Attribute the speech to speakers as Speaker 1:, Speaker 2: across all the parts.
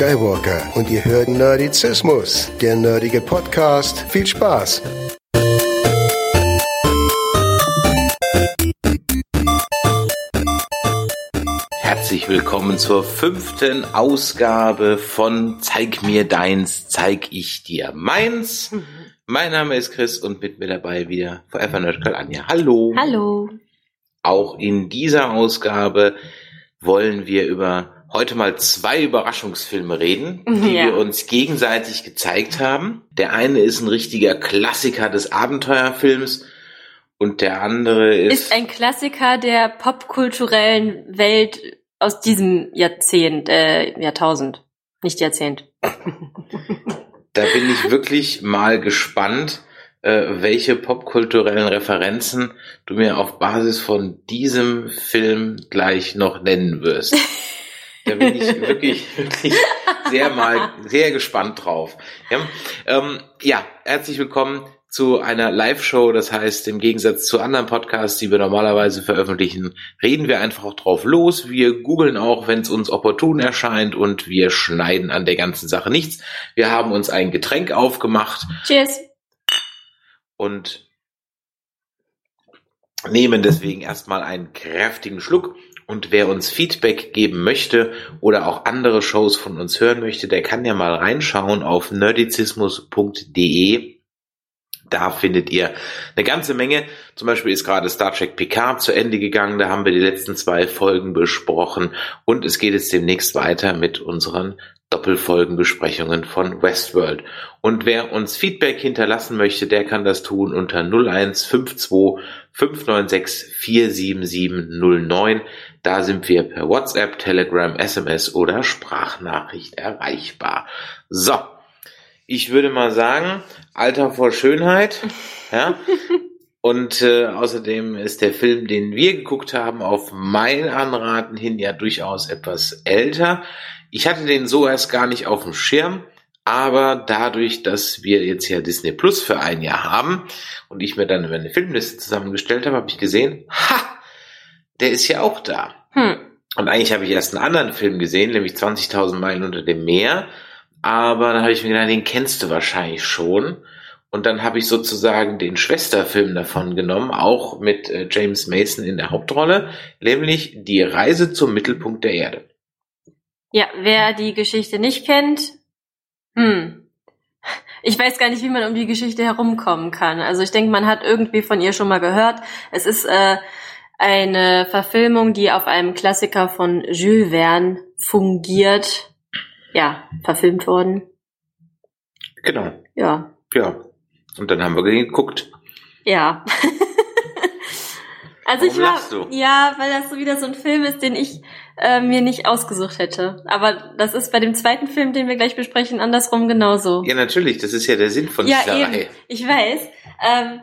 Speaker 1: Skywalker und ihr hört Nerdizismus, der nerdige Podcast. Viel Spaß!
Speaker 2: Herzlich willkommen zur fünften Ausgabe von Zeig mir deins, zeig ich dir meins. Mein Name ist Chris und mit mir dabei wieder Forever Nerd Girl Anja. Hallo.
Speaker 3: Hallo.
Speaker 2: Auch in dieser Ausgabe wollen wir über heute mal zwei Überraschungsfilme reden, die
Speaker 3: Ja.
Speaker 2: wir uns gegenseitig gezeigt haben. Der eine ist ein richtiger Klassiker des Abenteuerfilms und der andere ist,
Speaker 3: Ist ein Klassiker der popkulturellen Welt aus diesem Jahrzehnt, äh, Jahrtausend. Nicht Jahrzehnt.
Speaker 2: da bin ich wirklich mal gespannt, äh, welche popkulturellen Referenzen du mir auf Basis von diesem Film gleich noch nennen wirst. Da bin ich wirklich, wirklich sehr mal, sehr gespannt drauf. Ja, ähm, ja herzlich willkommen zu einer Live-Show. Das heißt, im Gegensatz zu anderen Podcasts, die wir normalerweise veröffentlichen, reden wir einfach auch drauf los. Wir googeln auch, wenn es uns opportun erscheint und wir schneiden an der ganzen Sache nichts. Wir haben uns ein Getränk aufgemacht
Speaker 3: Cheers.
Speaker 2: und nehmen deswegen erstmal einen kräftigen Schluck. Und wer uns Feedback geben möchte oder auch andere Shows von uns hören möchte, der kann ja mal reinschauen auf nerdizismus.de. Da findet ihr eine ganze Menge. Zum Beispiel ist gerade Star Trek Picard zu Ende gegangen. Da haben wir die letzten zwei Folgen besprochen. Und es geht jetzt demnächst weiter mit unseren Doppelfolgenbesprechungen von Westworld. Und wer uns Feedback hinterlassen möchte, der kann das tun unter 0152 596 47709. Da sind wir per WhatsApp, Telegram, SMS oder Sprachnachricht erreichbar. So, ich würde mal sagen, Alter vor Schönheit. Ja. Und äh, außerdem ist der Film, den wir geguckt haben, auf mein Anraten hin ja durchaus etwas älter. Ich hatte den so erst gar nicht auf dem Schirm, aber dadurch, dass wir jetzt ja Disney Plus für ein Jahr haben und ich mir dann eine Filmliste zusammengestellt habe, habe ich gesehen, ha, der ist ja auch da.
Speaker 3: Hm.
Speaker 2: Und eigentlich habe ich erst einen anderen Film gesehen, nämlich 20.000 Meilen unter dem Meer. Aber dann habe ich mir gedacht, den kennst du wahrscheinlich schon. Und dann habe ich sozusagen den Schwesterfilm davon genommen, auch mit äh, James Mason in der Hauptrolle, nämlich Die Reise zum Mittelpunkt der Erde.
Speaker 3: Ja, wer die Geschichte nicht kennt, hm. Ich weiß gar nicht, wie man um die Geschichte herumkommen kann. Also ich denke, man hat irgendwie von ihr schon mal gehört. Es ist äh, eine Verfilmung, die auf einem Klassiker von Jules Verne fungiert. Ja, verfilmt worden.
Speaker 2: Genau,
Speaker 3: Ja,
Speaker 2: ja. Und dann haben wir geguckt.
Speaker 3: ja. also ich
Speaker 2: Warum
Speaker 3: war,
Speaker 2: lachst du?
Speaker 3: ja, weil das so wieder so ein Film ist, den ich äh, mir nicht ausgesucht hätte. Aber das ist bei dem zweiten Film, den wir gleich besprechen, andersrum genauso.
Speaker 2: Ja, natürlich, das ist ja der Sinn von
Speaker 3: Ja,
Speaker 2: dieser
Speaker 3: eben.
Speaker 2: Reihe.
Speaker 3: Ich weiß. Ähm,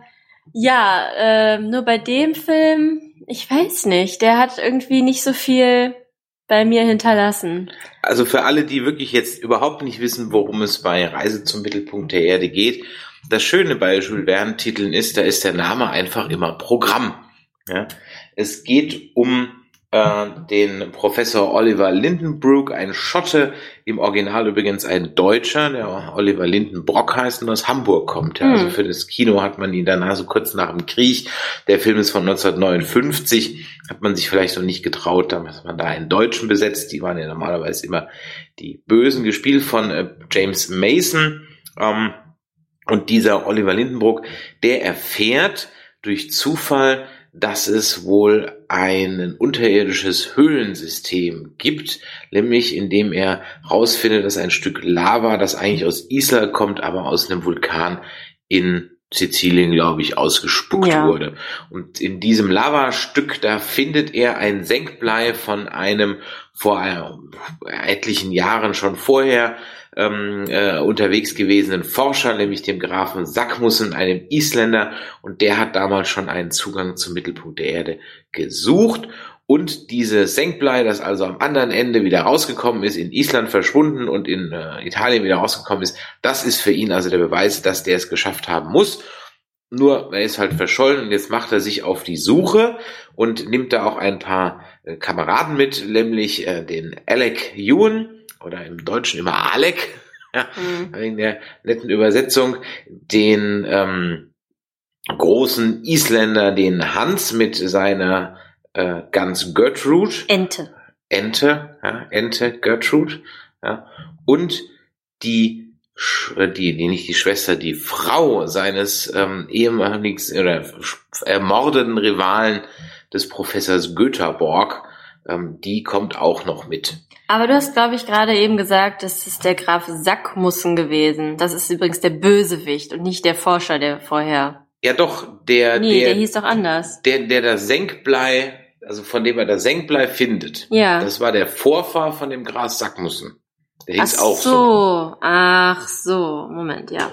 Speaker 3: ja, ähm, nur bei dem Film, ich weiß nicht, der hat irgendwie nicht so viel bei mir hinterlassen.
Speaker 2: Also für alle, die wirklich jetzt überhaupt nicht wissen, worum es bei Reise zum Mittelpunkt der Erde geht, das Schöne bei Jules Verne Titeln ist, da ist der Name einfach immer Programm. Ja? Es geht um äh, den Professor Oliver Lindenbrook, ein Schotte, im Original übrigens ein Deutscher, der Oliver Lindenbrock heißt und aus Hamburg kommt. Ja?
Speaker 3: Hm.
Speaker 2: Also für das Kino hat man ihn danach so kurz nach dem Krieg, der Film ist von 1959, hat man sich vielleicht noch nicht getraut, damals hat man da einen Deutschen besetzt, die waren ja normalerweise immer die Bösen, gespielt von äh, James Mason. Ähm, und dieser Oliver Lindenbrook, der erfährt durch Zufall, dass es wohl ein unterirdisches Höhlensystem gibt, nämlich indem er herausfindet, dass ein Stück Lava, das eigentlich aus Island kommt, aber aus einem Vulkan in Sizilien, glaube ich, ausgespuckt
Speaker 3: Ja.
Speaker 2: wurde. Und in diesem Lavastück, da findet er ein Senkblei von einem vor etlichen Jahren schon vorher ähm, äh, unterwegs gewesenen Forscher, nämlich dem Grafen Sackmussen, einem Isländer, und der hat damals schon einen Zugang zum Mittelpunkt der Erde gesucht. Und dieses Senkblei, das also am anderen Ende wieder rausgekommen ist, in Island verschwunden und in äh, Italien wieder rausgekommen ist, das ist für ihn also der Beweis, dass der es geschafft haben muss. Nur er ist halt verschollen und jetzt macht er sich auf die Suche und nimmt da auch ein paar äh, Kameraden mit, nämlich äh, den Alec Ewan, oder im Deutschen immer Alec, ja,
Speaker 3: Mhm.
Speaker 2: wegen der netten Übersetzung, den ähm, großen Isländer, den Hans mit seiner äh, Gans Gertrude,
Speaker 3: Ente.
Speaker 2: Ente, ja, Ente Gertrude, ja, und die, äh, die, die, nicht die Schwester, die Frau seines ähm, ehemaligen oder ermordeten Rivalen des Professors Götterborg, ähm, die kommt auch noch mit.
Speaker 3: Aber du hast, glaube ich, gerade eben gesagt, das ist der Graf Sackmussen gewesen. Das ist übrigens der Bösewicht und nicht der Forscher, der vorher.
Speaker 2: Ja, doch, der,
Speaker 3: Nee, der
Speaker 2: der,
Speaker 3: hieß doch anders.
Speaker 2: der, der das Senkblei, also von dem er das Senkblei findet,
Speaker 3: Ja.
Speaker 2: das war der Vorfahr von dem Gras Sackmussen. Der
Speaker 3: Ach
Speaker 2: hieß auch so.
Speaker 3: so. Ach so. Moment, ja.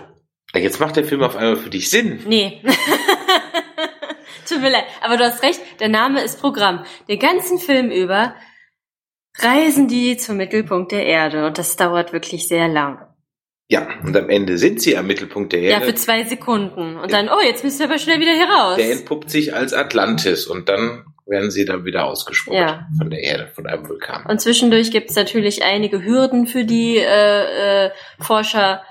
Speaker 2: Jetzt macht der Film auf einmal für dich Sinn.
Speaker 3: Nee. Tut mir leid. Aber du hast recht, der Name ist Programm. Den ganzen Film über reisen die zum Mittelpunkt der Erde und das dauert wirklich sehr lang.
Speaker 2: Ja, und am Ende sind sie am Mittelpunkt der
Speaker 3: Ja,
Speaker 2: Erde.
Speaker 3: für zwei Sekunden. Und dann, oh, jetzt müsst ihr aber schnell wieder hier raus.
Speaker 2: der entpuppt sich als Atlantis und dann werden sie dann wieder ausgespuckt
Speaker 3: Ja.
Speaker 2: von der Erde, von einem Vulkan.
Speaker 3: Und zwischendurch gibt es natürlich einige Hürden für die äh, äh, Forscher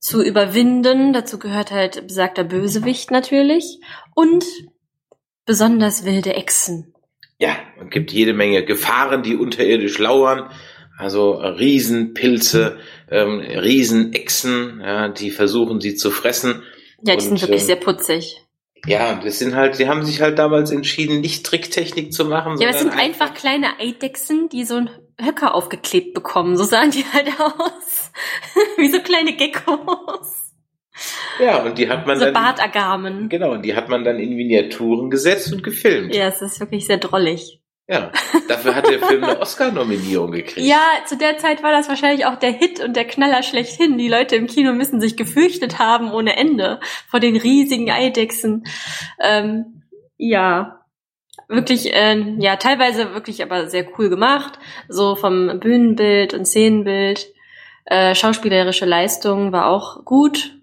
Speaker 3: zu überwinden. Dazu gehört halt besagter Bösewicht natürlich. Und besonders wilde Echsen.
Speaker 2: Ja, und gibt jede Menge Gefahren, die unterirdisch lauern. Also Riesenpilze, ähm, Riesenechsen, ja, die versuchen sie zu fressen.
Speaker 3: Ja, die
Speaker 2: Und,
Speaker 3: sind wirklich
Speaker 2: ähm,
Speaker 3: sehr putzig.
Speaker 2: Ja, das sind halt, die haben sich halt damals entschieden, nicht Tricktechnik zu machen,
Speaker 3: Ja, aber es sind einfach kleine Eidechsen, die so einen Höcker aufgeklebt bekommen. So sahen die halt aus. Wie so kleine Geckos.
Speaker 2: Ja, und die hat man
Speaker 3: So
Speaker 2: dann
Speaker 3: Bartagamen.
Speaker 2: genau, und die hat man dann in Miniaturen gesetzt und gefilmt.
Speaker 3: Ja, es ist wirklich sehr drollig.
Speaker 2: Ja, dafür hat der Film eine Oscar-Nominierung gekriegt.
Speaker 3: Ja, zu der Zeit war das wahrscheinlich auch der Hit und der Knaller schlechthin. Die Leute im Kino müssen sich gefürchtet haben ohne Ende vor den riesigen Eidechsen. Ähm, ja, wirklich, äh, ja, teilweise wirklich aber sehr cool gemacht. So vom Bühnenbild und Szenenbild. Äh, schauspielerische Leistung war auch gut,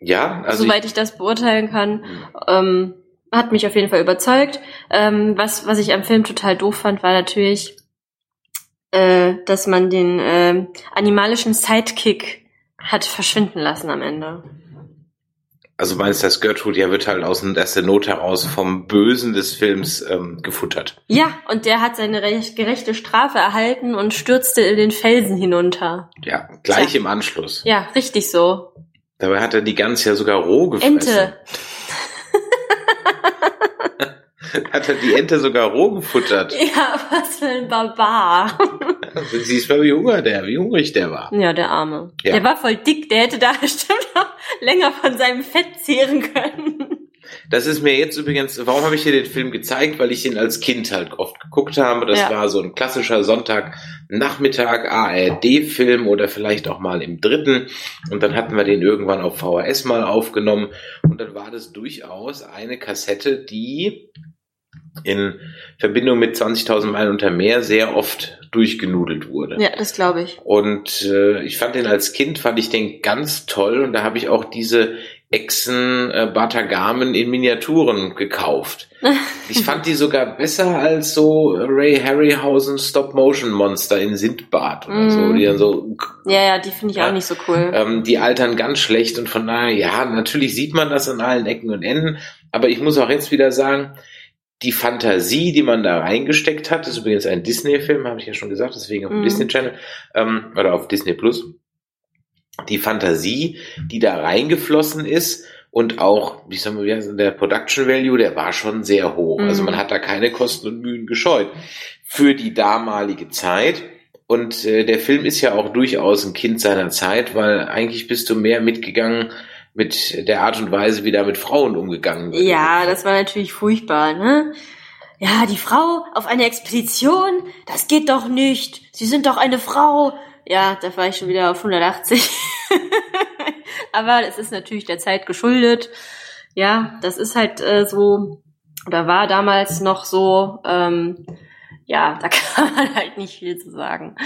Speaker 2: Ja, also
Speaker 3: soweit ich das beurteilen kann. Ähm, hat mich auf jeden Fall überzeugt. Ähm, was, was ich am Film total doof fand, war natürlich, äh, dass man den ähm, animalischen Sidekick hat verschwinden lassen am Ende.
Speaker 2: Also meinst du, dass Gertrude ja wird halt aus, aus der Not heraus vom Bösen des Films ähm, gefuttert.
Speaker 3: Ja, und der hat seine recht, gerechte Strafe erhalten und stürzte in den Felsen hinunter.
Speaker 2: Ja, gleich
Speaker 3: Tja.
Speaker 2: im Anschluss.
Speaker 3: Ja, richtig so.
Speaker 2: Dabei hat er die Gans ja sogar roh gefressen.
Speaker 3: Ente.
Speaker 2: Hat er die Ente sogar roh gefuttert.
Speaker 3: Ja, was für ein Barbar.
Speaker 2: Sie ist mal wie hungrig der, wie hungrig der war.
Speaker 3: Ja, der Arme.
Speaker 2: Ja.
Speaker 3: Der war voll dick, der hätte da bestimmt noch länger von seinem Fett zehren können.
Speaker 2: Das ist mir jetzt übrigens, warum habe ich dir den Film gezeigt? Weil ich ihn als Kind halt oft geguckt habe. Das
Speaker 3: Ja.
Speaker 2: war so ein klassischer Sonntagnachmittag ARD-Film oder vielleicht auch mal im dritten. Und dann hatten wir den irgendwann auf VHS mal aufgenommen. Und dann war das durchaus eine Kassette, die in Verbindung mit 20.000 Meilen unter Meer sehr oft durchgenudelt wurde.
Speaker 3: Ja, das glaube ich.
Speaker 2: Und äh, ich fand den als Kind, fand ich den ganz toll und da habe ich auch diese Echsen äh, Batagamen in Miniaturen gekauft. Ich fand die sogar besser als so Ray Harryhausen Stop-Motion-Monster in Sindbad oder so,
Speaker 3: Mhm.
Speaker 2: die dann so,
Speaker 3: Ja, ja, die finde ich
Speaker 2: Ja.
Speaker 3: auch nicht so cool.
Speaker 2: ähm, die altern ganz schlecht und von daher, ja, natürlich sieht man das an allen Ecken und Enden, aber ich muss auch jetzt wieder sagen, die Fantasie, die man da reingesteckt hat, ist übrigens ein Disney-Film, habe ich ja schon gesagt, deswegen auf dem
Speaker 3: Mhm.
Speaker 2: Disney Channel ähm, oder auf Disney Plus. Die Fantasie, die da reingeflossen ist und auch, wie sagen wir, der Production Value, der war schon sehr hoch.
Speaker 3: Mhm.
Speaker 2: Also man hat da keine Kosten und Mühen gescheut für die damalige Zeit. Und äh, der Film ist ja auch durchaus ein Kind seiner Zeit, weil eigentlich bist du mehr mitgegangen mit der Art und Weise, wie da mit Frauen umgegangen wird.
Speaker 3: Ja, das war natürlich furchtbar, ne? Ja, die Frau auf eine Expedition, das geht doch nicht. Sie sind doch eine Frau. Ja, da war ich schon wieder auf 180. Aber es ist natürlich der Zeit geschuldet. Ja, das ist halt äh, so, oder war damals noch so, ähm, ja, da kann man halt nicht viel zu sagen.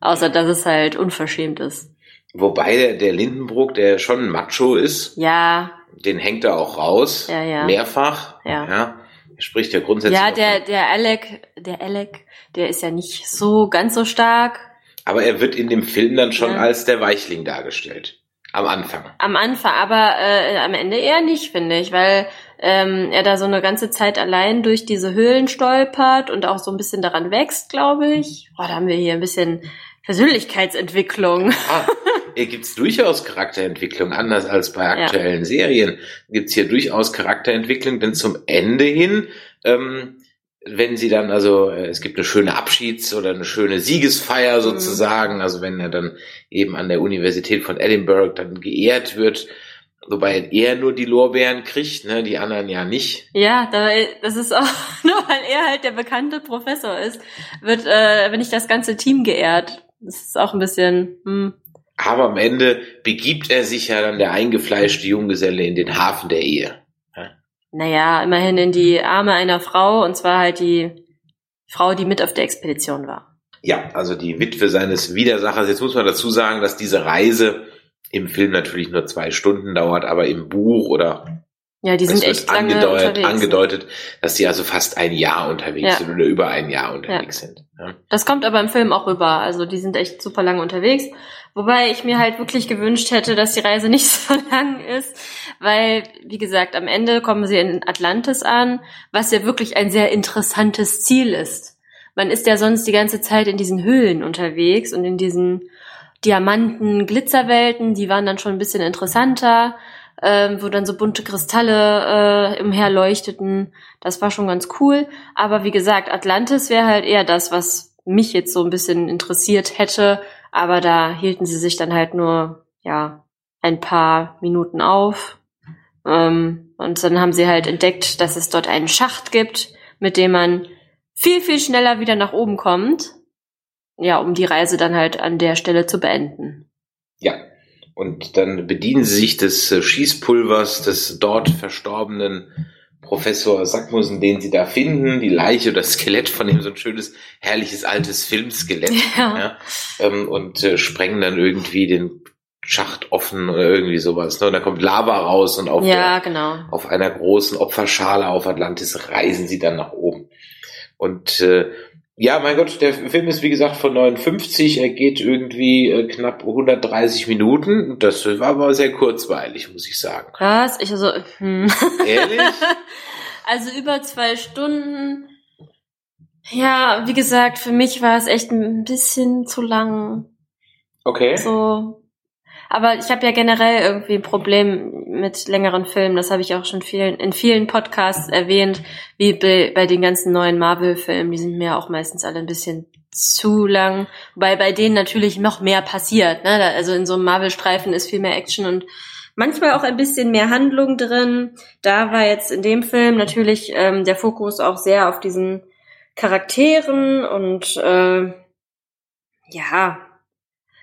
Speaker 3: Außer, dass es halt unverschämt ist.
Speaker 2: Wobei der, der Lindenbrook, der schon ein Macho ist,
Speaker 3: Ja,
Speaker 2: den hängt er auch raus,
Speaker 3: Ja, ja.
Speaker 2: mehrfach.
Speaker 3: Ja.
Speaker 2: Er spricht ja grundsätzlich.
Speaker 3: Ja, der, der Alec, der Alec, der ist ja nicht so ganz so stark.
Speaker 2: Aber er wird in dem Film dann schon
Speaker 3: Ja.
Speaker 2: als der Weichling dargestellt. Am Anfang.
Speaker 3: Am Anfang, aber äh, am Ende eher nicht, finde ich, weil ähm, er da so eine ganze Zeit allein durch diese Höhlen stolpert und auch so ein bisschen daran wächst, glaube ich. Oh, da haben wir hier ein bisschen Persönlichkeitsentwicklung.
Speaker 2: Ah, hier gibt's durchaus Charakterentwicklung, anders als bei aktuellen Serien. Gibt's hier durchaus Charakterentwicklung, denn zum Ende hin, ähm, wenn sie dann, also äh, es gibt eine schöne Abschieds- oder eine schöne Siegesfeier sozusagen, also wenn er dann eben an der Universität von Edinburgh dann geehrt wird, wobei er nur die Lorbeeren kriegt, ne, die anderen ja nicht.
Speaker 3: Ja, da, das ist auch, nur weil er halt der bekannte Professor ist, wird, äh, wenn nicht das ganze Team geehrt. Das ist auch ein bisschen, hm.
Speaker 2: Aber am Ende begibt er sich ja dann der eingefleischte Junggeselle in den Hafen der Ehe.
Speaker 3: Naja, immerhin in die Arme einer Frau, und zwar halt die Frau, die mit auf der Expedition war.
Speaker 2: Ja, also die Witwe seines Widersachers. Jetzt muss man dazu sagen, dass diese Reise im Film natürlich nur zwei Stunden dauert, aber im Buch oder
Speaker 3: Ja, die sind echt lange
Speaker 2: angedeutet,
Speaker 3: unterwegs.
Speaker 2: angedeutet, dass die also fast ein Jahr unterwegs
Speaker 3: Ja.
Speaker 2: sind oder über ein Jahr unterwegs sind. Ja.
Speaker 3: Das kommt aber im Film auch rüber. Also die sind echt super lange unterwegs. Wobei ich mir halt wirklich gewünscht hätte, dass die Reise nicht so lang ist. Weil, wie gesagt, am Ende kommen sie in Atlantis an, was ja wirklich ein sehr interessantes Ziel ist. Man ist ja sonst die ganze Zeit in diesen Höhlen unterwegs und in diesen Diamanten, Glitzerwelten, die waren dann schon ein bisschen interessanter, ähm, wo dann so bunte Kristalle äh, umherleuchteten. Das war schon ganz cool. Aber wie gesagt, Atlantis wäre halt eher das, was mich jetzt so ein bisschen interessiert hätte. Aber da hielten sie sich dann halt nur, ja, ein paar Minuten auf. Ähm, und dann haben sie halt entdeckt, dass es dort einen Schacht gibt, mit dem man viel, viel schneller wieder nach oben kommt. Ja, um die Reise dann halt an der Stelle zu beenden.
Speaker 2: ja. Und dann bedienen sie sich des äh, Schießpulvers des dort verstorbenen Professor Sackmussen, den sie da finden, die Leiche oder das Skelett von ihm, so ein schönes, herrliches altes Filmskelett.
Speaker 3: Ja.
Speaker 2: ja, ähm, und äh, sprengen dann irgendwie den Schacht offen oder irgendwie sowas. Ne? Und da kommt Lava raus und auf,
Speaker 3: ja,
Speaker 2: der,
Speaker 3: genau.
Speaker 2: auf einer großen Opferschale auf Atlantis reisen sie dann nach oben. Und äh, ja, mein Gott, der Film ist wie gesagt von 59, er geht irgendwie äh, knapp 130 Minuten. Das war aber sehr kurzweilig, muss ich sagen.
Speaker 3: Was? Ich also, hm.
Speaker 2: Ehrlich?
Speaker 3: Also über zwei Stunden. Ja, wie gesagt, für mich war es echt ein bisschen zu lang.
Speaker 2: Okay.
Speaker 3: So. Aber ich habe ja generell irgendwie ein Problem mit längeren Filmen. Das habe ich auch schon vielen, in vielen Podcasts erwähnt, wie bei, bei den ganzen neuen Marvel-Filmen. Die sind mir auch meistens alle ein bisschen zu lang. Wobei bei denen natürlich noch mehr passiert. Ne? Also in so einem Marvel-Streifen ist viel mehr Action und manchmal auch ein bisschen mehr Handlung drin. Da war jetzt in dem Film natürlich ähm, der Fokus auch sehr auf diesen Charakteren und äh, ja,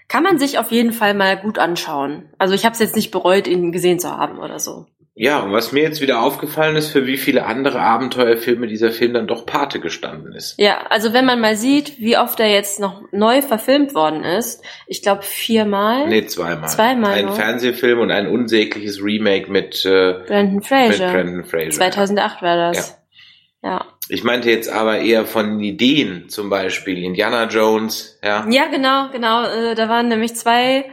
Speaker 3: kann man sich auf jeden Fall mal gut anschauen. Also ich habe es jetzt nicht bereut, ihn gesehen zu haben oder so.
Speaker 2: Ja, und was mir jetzt wieder aufgefallen ist, für wie viele andere Abenteuerfilme dieser Film dann doch Pate gestanden ist.
Speaker 3: Ja, also wenn man mal sieht, wie oft er jetzt noch neu verfilmt worden ist, ich glaube viermal.
Speaker 2: Nee, zweimal.
Speaker 3: Zweimal
Speaker 2: Ein
Speaker 3: nur.
Speaker 2: Fernsehfilm und ein unsägliches Remake mit, äh,
Speaker 3: Brandon
Speaker 2: mit
Speaker 3: Fraser.
Speaker 2: Brandon Fraser.
Speaker 3: 2008 war das. Ja.
Speaker 2: Ich meinte jetzt aber eher von Ideen, zum Beispiel Indiana Jones, ja.
Speaker 3: Ja, genau, genau. Äh, da waren nämlich zwei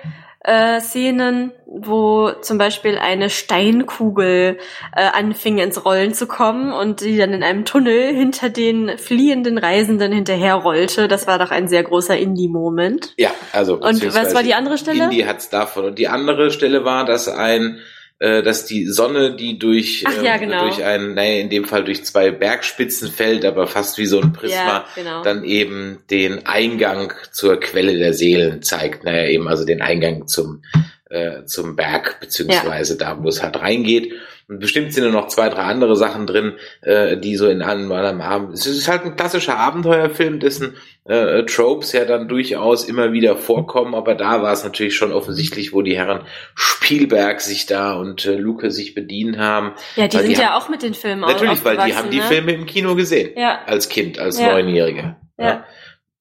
Speaker 3: äh, Szenen, wo zum Beispiel eine Steinkugel äh, anfing ins Rollen zu kommen und die dann in einem Tunnel hinter den fliehenden Reisenden hinterherrollte. Das war doch ein sehr großer Indie-Moment.
Speaker 2: Ja, also.
Speaker 3: Und was war die andere Stelle?
Speaker 2: Indie hat's davon. Und die andere Stelle war, dass ein, dass die Sonne, die durch,
Speaker 3: Ach ja, genau.
Speaker 2: durch ein, naja, in dem Fall durch zwei Bergspitzen fällt, aber fast wie so ein Prisma,
Speaker 3: Ja, genau.
Speaker 2: dann eben den Eingang zur Quelle der Seelen zeigt. Naja, eben also den Eingang zum, äh, zum Berg, beziehungsweise da, wo es halt reingeht. Und bestimmt sind da noch zwei, drei andere Sachen drin, äh, die so in einem einem Abend. Es ist halt ein klassischer Abenteuerfilm, dessen äh, Tropes ja dann durchaus immer wieder vorkommen, aber da war es natürlich schon offensichtlich, wo die Herren Spielberg sich da und äh, Luke sich bedient haben.
Speaker 3: Ja, die
Speaker 2: Weil
Speaker 3: sind
Speaker 2: die
Speaker 3: ja
Speaker 2: haben-
Speaker 3: auch mit den Filmen
Speaker 2: Natürlich, weil die haben die
Speaker 3: ne?
Speaker 2: Filme im Kino gesehen.
Speaker 3: Ja.
Speaker 2: Als Kind, als
Speaker 3: Ja.
Speaker 2: Neunjährige.
Speaker 3: Ja.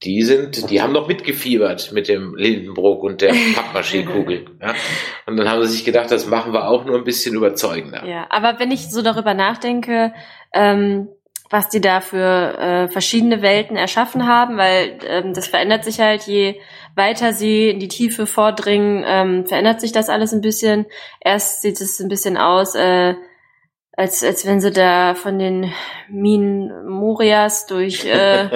Speaker 2: Die sind, die haben noch mitgefiebert mit dem Lindenbrook und der Pappmaché-Kugel. ja. Und dann haben sie sich gedacht, das machen wir auch nur ein bisschen überzeugender.
Speaker 3: Ja, aber wenn ich so darüber nachdenke, ähm, was die da für äh, verschiedene Welten erschaffen haben, weil ähm, das verändert sich halt, je weiter sie in die Tiefe vordringen, ähm, verändert sich das alles ein bisschen. Erst sieht es ein bisschen aus, äh, als, als wenn sie da von den Minen Morias durch äh,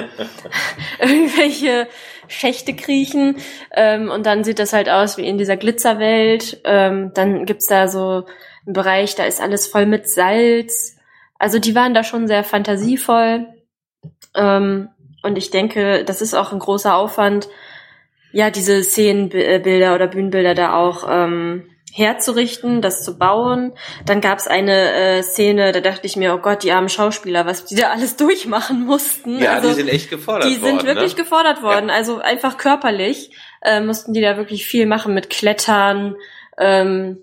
Speaker 3: irgendwelche Schächte kriechen. Ähm, und dann sieht das halt aus wie in dieser Glitzerwelt. Ähm, dann gibt's da so einen Bereich, da ist alles voll mit Salz. Also die waren da schon sehr fantasievoll. Ähm, und ich denke, das ist auch ein großer Aufwand, ja, diese Szenenbilder oder Bühnenbilder da auch ähm, herzurichten, das zu bauen. Dann gab es eine äh, Szene, da dachte ich mir, oh Gott, die armen Schauspieler, was die da alles durchmachen mussten.
Speaker 2: Ja, also, die sind echt gefordert
Speaker 3: worden. Die sind wirklich
Speaker 2: ne?
Speaker 3: gefordert worden, ja. also einfach körperlich äh, mussten die da wirklich viel machen mit Klettern. Ähm,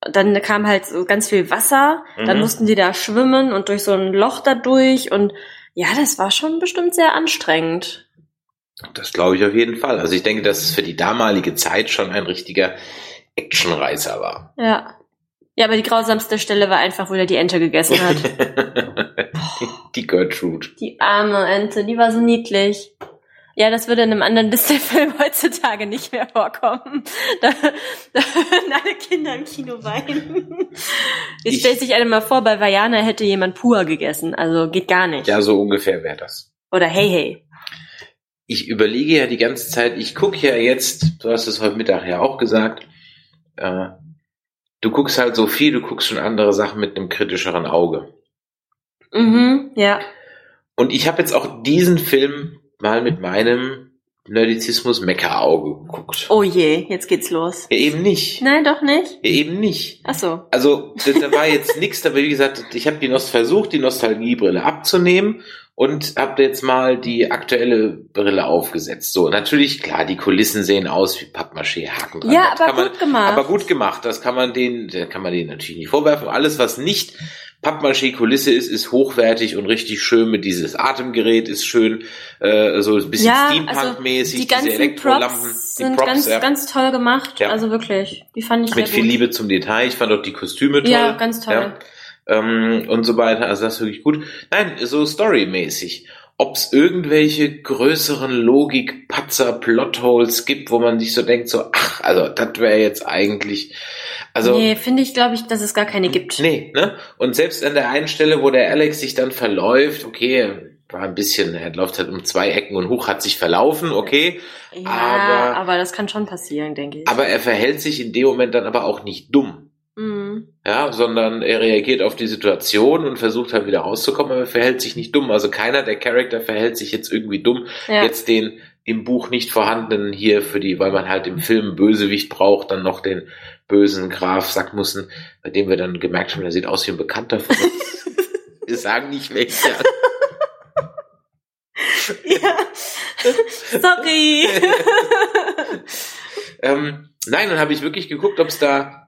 Speaker 3: dann kam halt so ganz viel Wasser, mhm. dann mussten die da schwimmen und durch so ein Loch da durch und ja, das war schon bestimmt sehr anstrengend.
Speaker 2: Das glaube ich auf jeden Fall. Also ich denke, dass es für die damalige Zeit schon ein richtiger Actionreißer war.
Speaker 3: Ja. Ja, aber die grausamste Stelle war einfach, wo er die Ente gegessen hat.
Speaker 2: die Gertrude.
Speaker 3: Die arme Ente, die war so niedlich. Ja, das würde in einem anderen Disney-Film heutzutage nicht mehr vorkommen. Da, da würden alle Kinder im Kino weinen. Jetzt stellt sich einer mal vor, bei Vajana hätte jemand pur gegessen. Also geht gar nicht.
Speaker 2: Ja, so ungefähr wäre das.
Speaker 3: Oder hey, hey.
Speaker 2: Ich überlege ja die ganze Zeit, ich gucke ja jetzt, du hast es heute Mittag ja auch gesagt, äh, du guckst halt so viel, du guckst schon andere Sachen mit einem kritischeren Auge.
Speaker 3: Mhm, ja.
Speaker 2: Und ich habe jetzt auch diesen Film mal mit meinem Nerdizismus Mecker-Auge geguckt.
Speaker 3: Oh je, jetzt geht's los.
Speaker 2: Ja, eben nicht.
Speaker 3: Nein, doch nicht.
Speaker 2: Ja, eben nicht.
Speaker 3: Ach so.
Speaker 2: Also, da, da war jetzt nichts, aber wie gesagt, ich habe die Nost versucht, die Nostalgiebrille abzunehmen und habe jetzt mal die aktuelle Brille aufgesetzt. So, natürlich, klar, die Kulissen sehen aus wie Pappmaché, Haken dran.
Speaker 3: Ja, aber gut
Speaker 2: man,
Speaker 3: gemacht.
Speaker 2: Aber gut gemacht, das kann man denen, kann man denen natürlich nicht vorwerfen. Alles, was nicht Pappmaché-Kulisse ist, ist hochwertig und richtig schön mit dieses Atemgerät ist schön, äh, so ein bisschen
Speaker 3: ja,
Speaker 2: Steampunk-mäßig,
Speaker 3: also die ganzen
Speaker 2: diese Elektrolampen.
Speaker 3: Props sind Props, ganz, ja. ganz toll gemacht, ja. also wirklich, die fand ich
Speaker 2: Mit viel
Speaker 3: gut.
Speaker 2: Liebe zum Detail, ich fand auch die Kostüme toll.
Speaker 3: Ja, ganz toll. Ja.
Speaker 2: Ähm, und so weiter, also das ist wirklich gut. Nein, so storymäßig ob es irgendwelche größeren Logik, Patzer, Plotholes gibt, wo man sich so denkt, so, ach, also das wäre jetzt eigentlich, also.
Speaker 3: Nee, finde ich, glaube ich, dass es gar keine gibt.
Speaker 2: Nee, ne? Und selbst an der einen Stelle, wo der Alex sich dann verläuft, okay, war ein bisschen, er läuft halt um zwei Ecken und hoch hat sich verlaufen, okay.
Speaker 3: Ja, aber, aber das kann schon passieren, denke ich.
Speaker 2: Aber er verhält sich in dem Moment dann aber auch nicht dumm. Ja, sondern er reagiert auf die Situation und versucht halt wieder rauszukommen, aber er verhält sich nicht dumm. Also keiner der Charakter verhält sich jetzt irgendwie dumm.
Speaker 3: Ja.
Speaker 2: Jetzt den im Buch nicht vorhandenen hier für die, weil man halt im Film Bösewicht braucht, dann noch den bösen Graf Sackmussen, bei dem wir dann gemerkt haben, der sieht aus wie ein Bekannter von uns. wir sagen nicht welcher.
Speaker 3: ja. Sorry.
Speaker 2: ähm, nein, dann habe ich wirklich geguckt, ob es da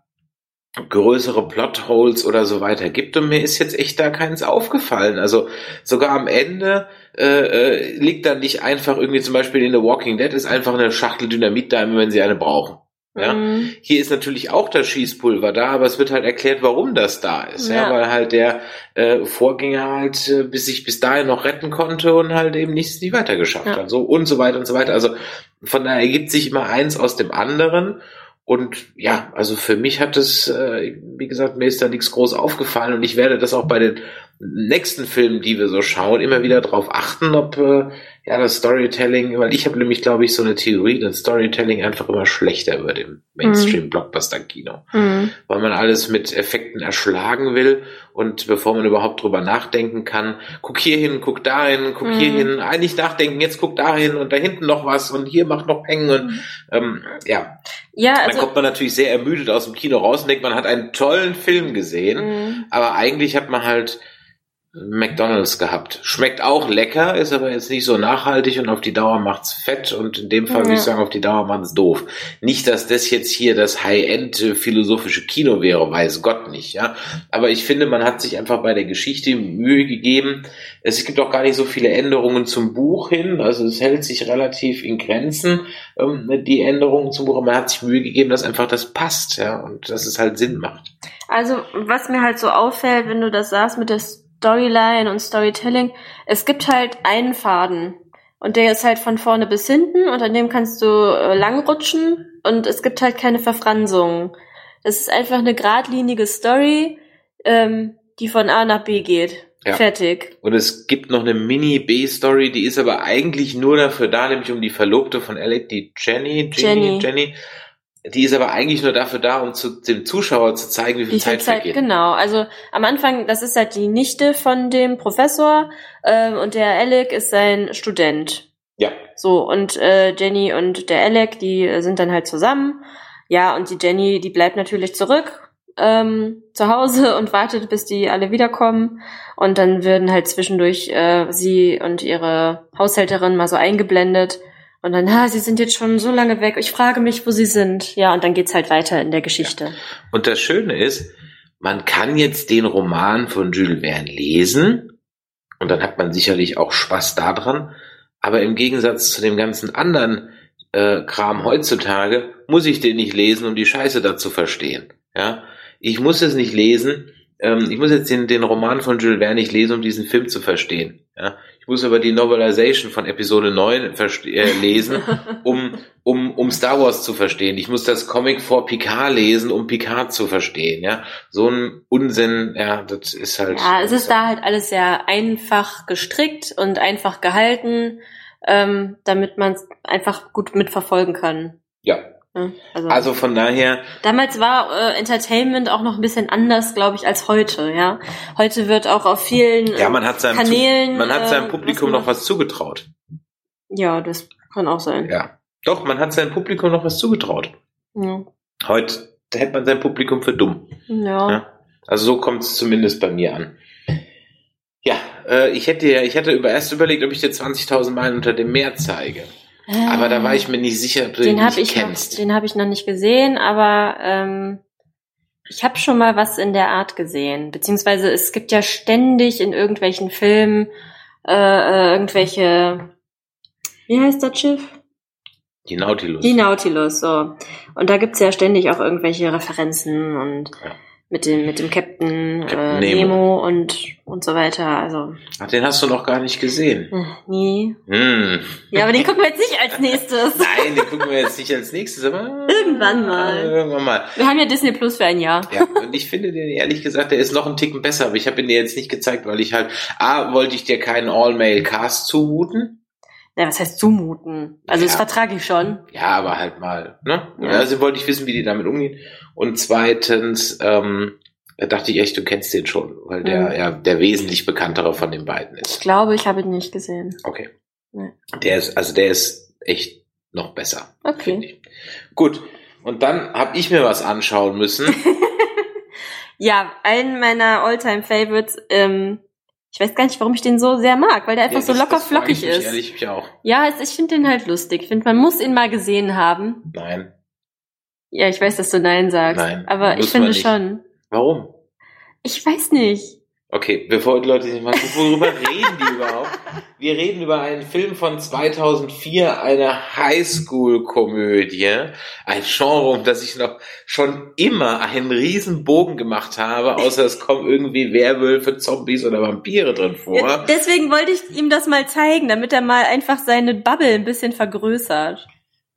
Speaker 2: größere Plotholes oder so weiter gibt und mir ist jetzt echt da keins aufgefallen. Also sogar am Ende äh, äh, liegt dann nicht einfach irgendwie zum Beispiel in The Walking Dead ist einfach eine Schachtel Dynamit da, wenn sie eine brauchen. Ja?
Speaker 3: Mhm.
Speaker 2: Hier ist natürlich auch das Schießpulver da, aber es wird halt erklärt, warum das da ist. Ja,
Speaker 3: Ja.
Speaker 2: weil halt der äh, Vorgänger halt äh, bis sich bis dahin noch retten konnte und halt eben nichts nie weiter geschafft
Speaker 3: Ja.
Speaker 2: hat. So und so weiter und so weiter. Also von daher ergibt sich immer eins aus dem anderen. Und ja, also für mich hat es, äh, wie gesagt, mir ist da nichts groß aufgefallen und ich werde das auch bei den nächsten Filmen, die wir so schauen, immer wieder darauf achten, ob äh, ja das Storytelling, weil ich habe nämlich, glaube ich, so eine Theorie, dass Storytelling einfach immer schlechter wird im Mainstream-Blockbuster-Kino,
Speaker 3: Mhm.
Speaker 2: weil man alles mit Effekten erschlagen will und bevor man überhaupt drüber nachdenken kann, guck hier hin, guck dahin, guck hier
Speaker 3: Mhm.
Speaker 2: hin, eigentlich nachdenken, jetzt guck dahin und da hinten noch was und hier macht noch Peng und ähm, ja,
Speaker 3: Ja,
Speaker 2: dann
Speaker 3: also.
Speaker 2: kommt man natürlich sehr ermüdet aus dem Kino raus und denkt, man hat einen tollen Film gesehen,
Speaker 3: Mhm.
Speaker 2: aber eigentlich hat man halt McDonalds gehabt. Schmeckt auch lecker, ist aber jetzt nicht so nachhaltig und auf die Dauer macht's fett und in dem Fall würde ich
Speaker 3: Ja.
Speaker 2: sagen, auf die Dauer macht's doof. Nicht, dass das jetzt hier das High-End äh, philosophische Kino wäre, weiß Gott nicht, ja. Aber ich finde, man hat sich einfach bei der Geschichte Mühe gegeben. Es gibt auch gar nicht so viele Änderungen zum Buch hin, also es hält sich relativ in Grenzen, ähm, die Änderungen zum Buch, aber man hat sich Mühe gegeben, dass einfach das passt, ja, und dass es halt Sinn macht.
Speaker 3: Also, was mir halt so auffällt, wenn du das sagst mit der Storyline und Storytelling. Es gibt halt einen Faden. Und der ist halt von vorne bis hinten und an dem kannst du äh, langrutschen und es gibt halt keine Verfransungen. Es ist einfach eine geradlinige Story, ähm, die von A nach B geht.
Speaker 2: Ja.
Speaker 3: Fertig.
Speaker 2: Und es gibt noch eine Mini-B-Story, die ist aber eigentlich nur dafür da, nämlich um die Verlobte von Alec, die Jenny, Jenny,
Speaker 3: Jenny.
Speaker 2: Jenny. Die ist aber eigentlich nur dafür da, um zu, dem Zuschauer zu zeigen, wie viel
Speaker 3: Wie viel
Speaker 2: Zeit
Speaker 3: Zeit,
Speaker 2: vergeht.
Speaker 3: genau. Also am Anfang, das ist halt die Nichte von dem Professor ähm, und der Alec ist sein Student.
Speaker 2: Ja.
Speaker 3: So, und äh, Jenny und der Alec, die äh, sind dann halt zusammen. Ja, und die Jenny, die bleibt natürlich zurück ähm, zu Hause und wartet, bis die alle wiederkommen. Und dann werden halt zwischendurch äh, sie und ihre Haushälterin mal so eingeblendet. Und dann, ha, sie sind jetzt schon so lange weg. Ich frage mich, wo sie sind. Ja, und dann geht's halt weiter in der Geschichte.
Speaker 2: Und das Schöne ist, man kann jetzt den Roman von Jules Verne lesen und dann hat man sicherlich auch Spaß daran. Aber im Gegensatz zu dem ganzen anderen äh, Kram heutzutage muss ich den nicht lesen, um die Scheiße dazu verstehen. Ja, ich muss es nicht lesen. Ähm, ich muss jetzt den, den Roman von Jules Verne nicht lesen, um diesen Film zu verstehen. Ja, muss aber die Novelization von Episode 9 verste- äh, lesen, um, um, um Star Wars zu verstehen. Ich muss das Comic vor Picard lesen, um Picard zu verstehen. Ja, so ein Unsinn. Ja, das ist halt.
Speaker 3: Ja, es ist da halt alles sehr einfach gestrickt und einfach gehalten, ähm, damit man es einfach gut mitverfolgen kann.
Speaker 2: Ja,
Speaker 3: Also,
Speaker 2: also von daher.
Speaker 3: damals war äh, Entertainment auch noch ein bisschen anders, glaube ich, als heute. Ja, heute wird auch auf vielen äh,
Speaker 2: Ja, man hat seinem,
Speaker 3: Kanälen.
Speaker 2: man hat seinem
Speaker 3: äh,
Speaker 2: Publikum
Speaker 3: was
Speaker 2: noch was zugetraut.
Speaker 3: Ja, das kann auch sein.
Speaker 2: Ja. Doch, man hat seinem Publikum noch was zugetraut.
Speaker 3: Ja.
Speaker 2: Heute hält man sein Publikum für dumm.
Speaker 3: ja.
Speaker 2: Ja. Also so kommt es zumindest bei mir an. Ja, äh, ich hätte ja, ich hatte über, erst überlegt, ob ich dir 20.000 Meilen unter dem Meer zeige. Aber da war ich mir nicht sicher, ob du
Speaker 3: den habe
Speaker 2: nicht
Speaker 3: ich noch,
Speaker 2: kennst.
Speaker 3: den habe ich noch nicht gesehen, aber ähm, ich habe schon mal was in der Art gesehen. Beziehungsweise es gibt ja ständig in irgendwelchen Filmen äh, äh, irgendwelche, wie heißt das Schiff?
Speaker 2: Die Nautilus.
Speaker 3: Die Nautilus, so. Und da gibt's ja ständig auch irgendwelche Referenzen und
Speaker 2: Ja.
Speaker 3: Mit dem mit dem Captain,
Speaker 2: Captain
Speaker 3: äh,
Speaker 2: Nemo.
Speaker 3: Nemo. und und so weiter. Also
Speaker 2: Ach, den hast du noch gar nicht gesehen.
Speaker 3: äh, nie.
Speaker 2: Hm.
Speaker 3: Ja, aber den gucken wir jetzt nicht als nächstes.
Speaker 2: Nein, den gucken wir jetzt nicht als nächstes, aber
Speaker 3: Irgendwann mal.
Speaker 2: Irgendwann mal.
Speaker 3: Wir haben ja Disney Plus für ein Jahr.
Speaker 2: Ja, und ich finde den ehrlich gesagt, der ist noch einen Ticken besser, aber ich habe ihn dir jetzt nicht gezeigt, weil ich halt, A, wollte ich dir keinen All-Mail-Cast zumuten.
Speaker 3: Ja, was heißt zumuten? Also das
Speaker 2: Ja.
Speaker 3: vertrage ich schon.
Speaker 2: Ja, aber halt mal, ne?
Speaker 3: Ja.
Speaker 2: Also wollte ich wissen, wie die damit umgehen. Und zweitens, ähm, da dachte ich echt, du kennst den schon, weil der
Speaker 3: Mhm.
Speaker 2: ja der wesentlich bekanntere von den beiden
Speaker 3: Ich
Speaker 2: ist.
Speaker 3: glaube, ich habe ihn nicht gesehen.
Speaker 2: Okay.
Speaker 3: Nee.
Speaker 2: Der ist, also der ist echt noch besser.
Speaker 3: Okay.
Speaker 2: ich. Gut. Und dann habe ich mir was anschauen müssen.
Speaker 3: Ja, einen meiner Alltime Favorites. Ähm, ich weiß gar nicht, warum ich den so sehr mag, weil der einfach
Speaker 2: Ja,
Speaker 3: so locker flockig ist.
Speaker 2: Ehrlich, ich auch.
Speaker 3: Ja, es, ich finde den halt lustig. Ich finde, man muss ihn mal gesehen haben.
Speaker 2: Nein.
Speaker 3: Ja, ich weiß, dass du Nein sagst.
Speaker 2: Nein,
Speaker 3: aber ich finde schon.
Speaker 2: Warum?
Speaker 3: Ich weiß nicht.
Speaker 2: Okay, bevor die Leute sich mal, worüber reden die überhaupt? Wir reden über einen Film von 2004, eine Highschool-Komödie, ein Genre, um das ich noch schon immer einen riesen Bogen gemacht habe, außer es kommen irgendwie Werwölfe, Zombies oder Vampire drin vor.
Speaker 3: Ja, deswegen wollte ich ihm das mal zeigen, damit er mal einfach seine Bubble ein bisschen vergrößert.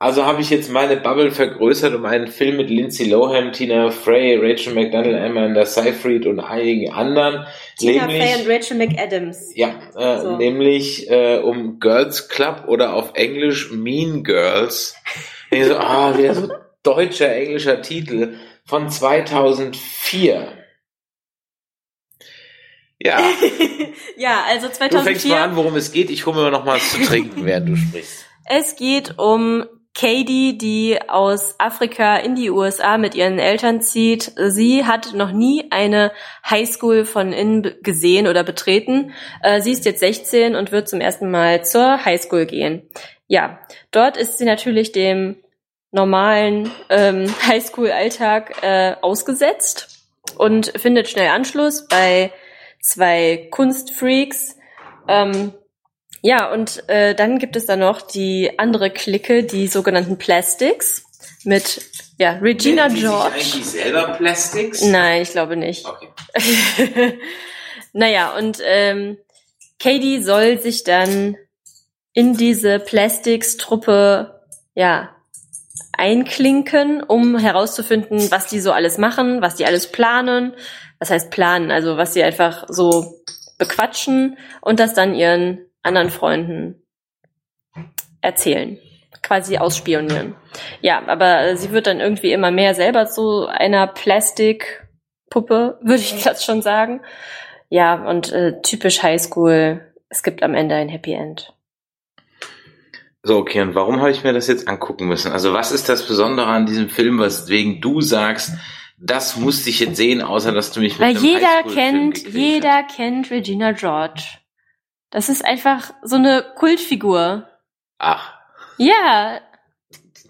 Speaker 2: Also habe ich jetzt meine Bubble vergrößert um einen Film mit Lindsay Lohan, Tina Frey, Rachel McDonnell, Amanda Seyfried und einigen anderen.
Speaker 3: Tina
Speaker 2: nämlich-
Speaker 3: Fey und Rachel McAdams.
Speaker 2: Ja, äh,
Speaker 3: So.
Speaker 2: nämlich äh, um Girls Club oder auf Englisch Mean Girls. Ich so, ah, wieder so deutscher, englischer Titel von 2004. Ja,
Speaker 3: ja, also
Speaker 2: du fängst mal
Speaker 3: 2004.
Speaker 2: an, worum es geht. Ich hole mir noch mal was zu trinken, während du sprichst.
Speaker 3: Es geht um Katie, die aus Afrika in die USA mit ihren Eltern zieht. Sie hat noch nie eine Highschool von innen gesehen oder betreten. Äh, Sie ist jetzt 16 und wird zum ersten Mal zur Highschool gehen. Ja, dort ist sie natürlich dem normalen ähm, Highschool-Alltag äh, ausgesetzt und findet schnell Anschluss bei zwei Kunstfreaks. Ähm, ja, und äh, dann gibt es da noch die andere Clique, die sogenannten Plastics mit ja, Regina
Speaker 2: sich
Speaker 3: George.
Speaker 2: eigentlich selber Plastics?
Speaker 3: Nein, ich glaube nicht.
Speaker 2: Okay.
Speaker 3: naja, und ähm, Katie soll sich dann in diese Plastics-Truppe, ja, einklinken, um herauszufinden, was die so alles machen, was die alles planen. Was heißt planen? Also was sie einfach so bequatschen und das dann ihren anderen Freunden erzählen. Quasi ausspionieren. Ja, aber sie wird dann irgendwie immer mehr selber zu einer Plastikpuppe, würde ich das schon sagen. Ja, und äh, typisch Highschool, es gibt am Ende ein Happy End.
Speaker 2: So, okay, und warum habe ich mir das jetzt angucken müssen? Also was ist das Besondere an diesem Film, weswegen du sagst, das musste ich jetzt sehen, außer dass du mich mit
Speaker 3: Weil
Speaker 2: einem
Speaker 3: jeder kennt, jeder
Speaker 2: hast?
Speaker 3: kennt Regina George. Das ist einfach so eine Kultfigur.
Speaker 2: Ach,
Speaker 3: Ja,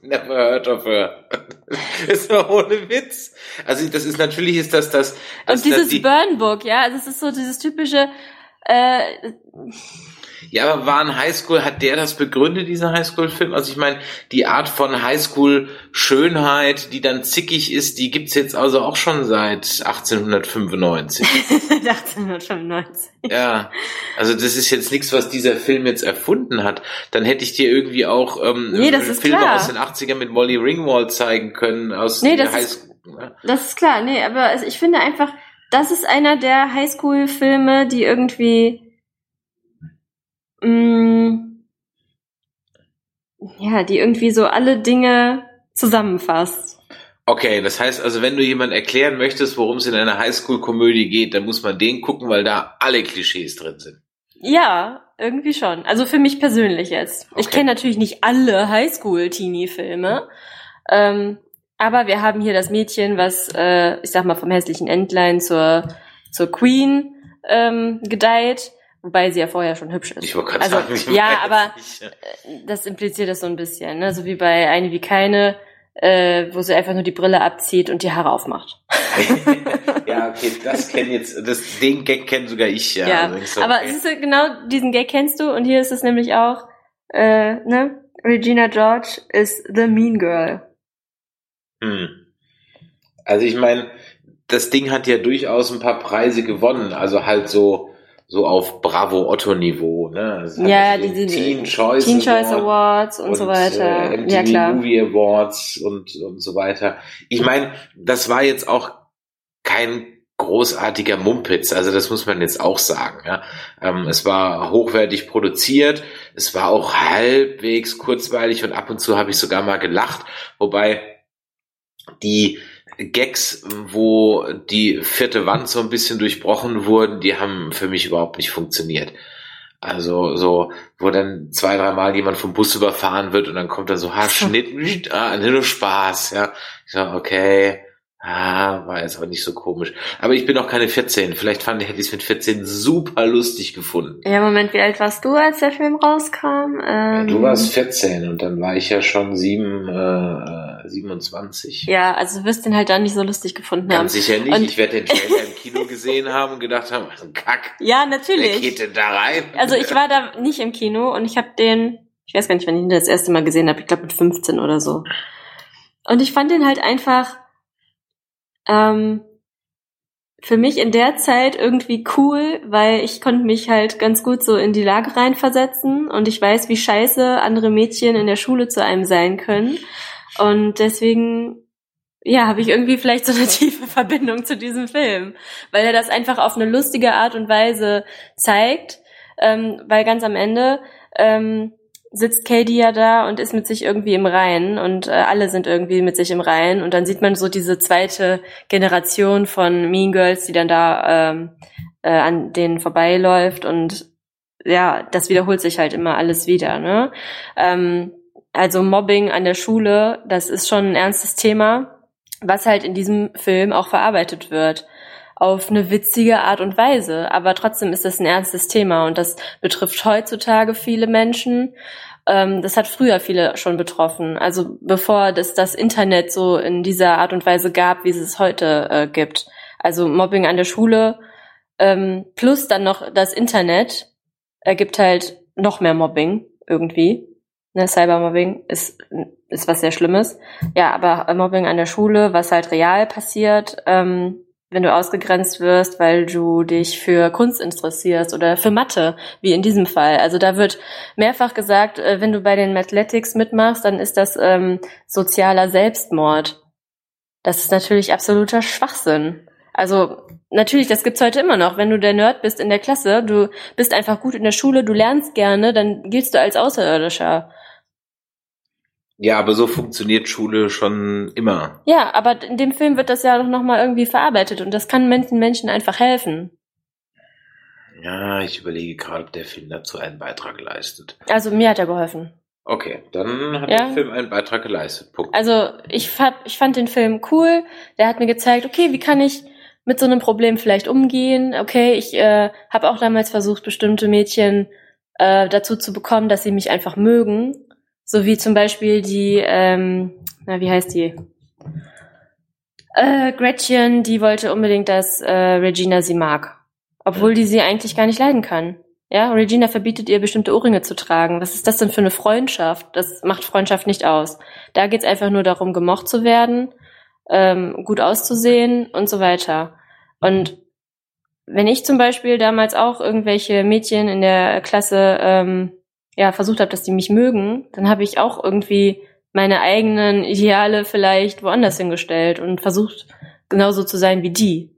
Speaker 2: never heard of her. ist doch ohne Witz. Also das ist natürlich ist das das. das
Speaker 3: und dieses
Speaker 2: die,
Speaker 3: Burn Book, ja, also es ist so dieses typische, äh,
Speaker 2: Ja, aber war ein Highschool, hat der das begründet, dieser Highschool-Film? Also ich meine, die Art von Highschool-Schönheit, die dann zickig ist, die gibt's jetzt also auch schon seit 1895.
Speaker 3: 1895.
Speaker 2: ja, also das ist jetzt nichts, was dieser Film jetzt erfunden hat. Dann hätte ich dir irgendwie auch ähm,
Speaker 3: Nee,
Speaker 2: Filme
Speaker 3: klar.
Speaker 2: aus den 80ern mit Molly Ringwald zeigen können, aus
Speaker 3: Nee,
Speaker 2: der
Speaker 3: das ist-
Speaker 2: ne?
Speaker 3: Das ist klar, nee, aber ich finde einfach, das ist einer der Highschool-Filme, die irgendwie, mh, ja, die irgendwie so alle Dinge zusammenfasst.
Speaker 2: Okay, das heißt also, wenn du jemand erklären möchtest, worum es in einer Highschool-Komödie geht, dann muss man den gucken, weil da alle Klischees drin sind.
Speaker 3: Ja, irgendwie schon. Also für mich persönlich jetzt. Ich
Speaker 2: Okay.
Speaker 3: kenne natürlich nicht alle Highschool-Teenie-Filme. Ähm, aber wir haben hier das Mädchen, was, äh, ich sag mal, vom hässlichen Entlein zur, zur Queen ähm, gedeiht. Wobei sie ja vorher schon hübsch ist.
Speaker 2: Ich wollte gerade
Speaker 3: Also,
Speaker 2: sagen, ich
Speaker 3: ja, aber
Speaker 2: nicht.
Speaker 3: das impliziert das so ein bisschen, ne? So wie bei eine wie keine, äh, wo sie einfach nur die Brille abzieht und die Haare aufmacht.
Speaker 2: ja, okay, das kenn jetzt, das, den Gag kennt sogar ich, ja.
Speaker 3: Ja,
Speaker 2: Also ich so,
Speaker 3: aber
Speaker 2: okay.
Speaker 3: siehst du, genau diesen Gag kennst du und hier ist es nämlich auch, äh, ne? Regina George ist the mean girl.
Speaker 2: hm. Also ich meine, das Ding hat ja durchaus ein paar Preise gewonnen, also halt so so auf Bravo Otto Niveau, ne?
Speaker 3: Ja, diese
Speaker 2: Teen Choice,
Speaker 3: Teen Choice
Speaker 2: Award
Speaker 3: Awards und, so weiter.
Speaker 2: Äh, MTV
Speaker 3: ja, klar.
Speaker 2: Movie Awards und und so weiter. Ich meine, das war jetzt auch kein großartiger Mumpitz, also das muss man jetzt auch sagen. Ja. Ähm, es war hochwertig produziert, es war auch halbwegs kurzweilig und ab und zu habe ich sogar mal gelacht, wobei die Gags, wo die vierte Wand so ein bisschen durchbrochen wurden, die haben für mich überhaupt nicht funktioniert. Also so, wo dann zwei, dreimal jemand vom Bus überfahren wird und dann kommt da so, ha, Schnitt, ah, nur Spaß, ja. Ich so, okay, ah, war jetzt auch nicht so komisch. Aber ich bin auch keine 14. Vielleicht fand, hätte ich es mit 14 super lustig gefunden.
Speaker 3: Ja, Moment, wie alt warst du, als der Film rauskam? Ähm,
Speaker 2: Du warst 14 und dann war ich ja schon sieben, äh, 27.
Speaker 3: Ja, also du wirst den halt dann nicht so lustig gefunden haben.
Speaker 2: Ganz sicher nicht.
Speaker 3: Und-
Speaker 2: ich werde den Trailer im Kino gesehen haben und gedacht haben, was ein Kack.
Speaker 3: Ja,
Speaker 2: Wer
Speaker 3: natürlich.
Speaker 2: geht denn da rein?
Speaker 3: Also ich war da nicht im Kino und ich habe den, ich weiß gar nicht, wann ich ihn das erste Mal gesehen habe, ich glaube mit 15 oder so. Und ich fand den halt einfach ähm, für mich in der Zeit irgendwie cool, weil ich konnte mich halt ganz gut so in die Lage reinversetzen und ich weiß, wie scheiße andere Mädchen in der Schule zu einem sein können. Und deswegen, ja, habe ich irgendwie vielleicht so eine tiefe Verbindung zu diesem Film, weil er das einfach auf eine lustige Art und Weise zeigt, ähm, weil ganz am Ende ähm, sitzt Katie ja da und ist mit sich irgendwie im Reinen und äh, alle sind irgendwie mit sich im Reinen und dann sieht man so diese zweite Generation von Mean Girls, die dann da ähm, äh, an denen vorbeiläuft und ja, das wiederholt sich halt immer alles wieder, ne? Ähm, also Mobbing an der Schule, das ist schon ein ernstes Thema, was halt in diesem Film auch verarbeitet wird auf eine witzige Art und Weise. Aber trotzdem ist das ein ernstes Thema und das betrifft heutzutage viele Menschen. Ähm, das hat früher viele schon betroffen. Also bevor es das Internet so in dieser Art und Weise gab, wie es es heute äh, gibt. Also Mobbing an der Schule ähm, plus dann noch das Internet ergibt halt noch mehr Mobbing irgendwie. Ne, Cybermobbing ist, ist was sehr Schlimmes. Ja, aber Mobbing an der Schule, was halt real passiert, ähm, wenn du ausgegrenzt wirst, weil du dich für Kunst interessierst oder für Mathe, wie in diesem Fall. Also da wird mehrfach gesagt, äh, wenn du bei den Mathletics mitmachst, dann ist das ähm, sozialer Selbstmord. Das ist natürlich absoluter Schwachsinn. Also natürlich, das gibt's heute immer noch. Wenn du der Nerd bist in der Klasse, du bist einfach gut in der Schule, du lernst gerne, dann giltst du als Außerirdischer.
Speaker 2: Ja, aber so funktioniert Schule schon immer.
Speaker 3: Ja, aber in dem Film wird das ja noch mal irgendwie verarbeitet und das kann manchen Menschen einfach helfen.
Speaker 2: Ja, ich überlege gerade, ob der Film dazu einen Beitrag leistet.
Speaker 3: Also mir hat er geholfen.
Speaker 2: Okay, dann hat
Speaker 3: Ja.
Speaker 2: der Film einen Beitrag geleistet. Punkt.
Speaker 3: Also ich fand, ich fand den Film cool. Der hat mir gezeigt, okay, wie kann ich mit so einem Problem vielleicht umgehen? Okay, ich äh, habe auch damals versucht, bestimmte Mädchen äh, dazu zu bekommen, dass sie mich einfach mögen. So wie zum Beispiel die, ähm, na, wie heißt die? Äh, Gretchen, die wollte unbedingt, dass äh, Regina sie mag. Obwohl die sie eigentlich gar nicht leiden kann. Ja, Regina verbietet ihr bestimmte Ohrringe zu tragen. Was ist das denn für eine Freundschaft? Das macht Freundschaft nicht aus. Da geht's einfach nur darum, gemocht zu werden, ähm, gut auszusehen und so weiter. Und wenn ich zum Beispiel damals auch irgendwelche Mädchen in der Klasse ähm, ja versucht habe, dass die mich mögen, dann habe ich auch irgendwie meine eigenen Ideale vielleicht woanders hingestellt und versucht genauso zu sein wie die.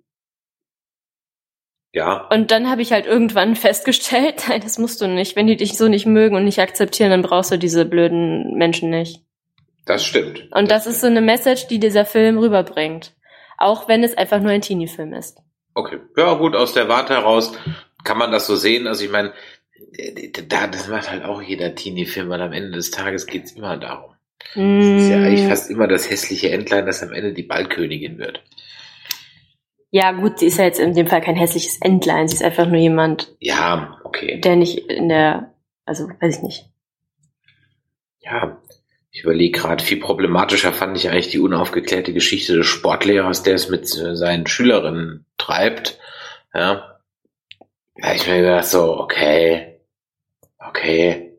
Speaker 2: ja,
Speaker 3: Und dann habe ich halt irgendwann festgestellt, nein, das musst du nicht. Wenn die dich so nicht mögen und nicht akzeptieren, dann brauchst du diese blöden Menschen nicht.
Speaker 2: das stimmt.
Speaker 3: Und das ist so eine Message, die dieser Film rüberbringt. Auch wenn es einfach nur ein Teenie-Film ist.
Speaker 2: Okay. Ja, gut, aus der Warte heraus kann man das so sehen. Also ich meine, da, das macht halt auch jeder Teenie-Film, weil am Ende des Tages geht's immer darum. Das ist ja eigentlich
Speaker 3: Mm,
Speaker 2: fast immer das hässliche Entlein, das am Ende die Ballkönigin wird.
Speaker 3: ja, gut, sie ist ja jetzt in dem Fall kein hässliches Entlein. Sie ist einfach nur jemand,
Speaker 2: Ja, okay.
Speaker 3: der nicht in der, also weiß ich nicht.
Speaker 2: Ja, ich überlege gerade, viel problematischer fand ich eigentlich die unaufgeklärte Geschichte des Sportlehrers, der es mit äh, seinen Schülerinnen treibt. Ja. Ja, ich mir gedacht so, okay, okay.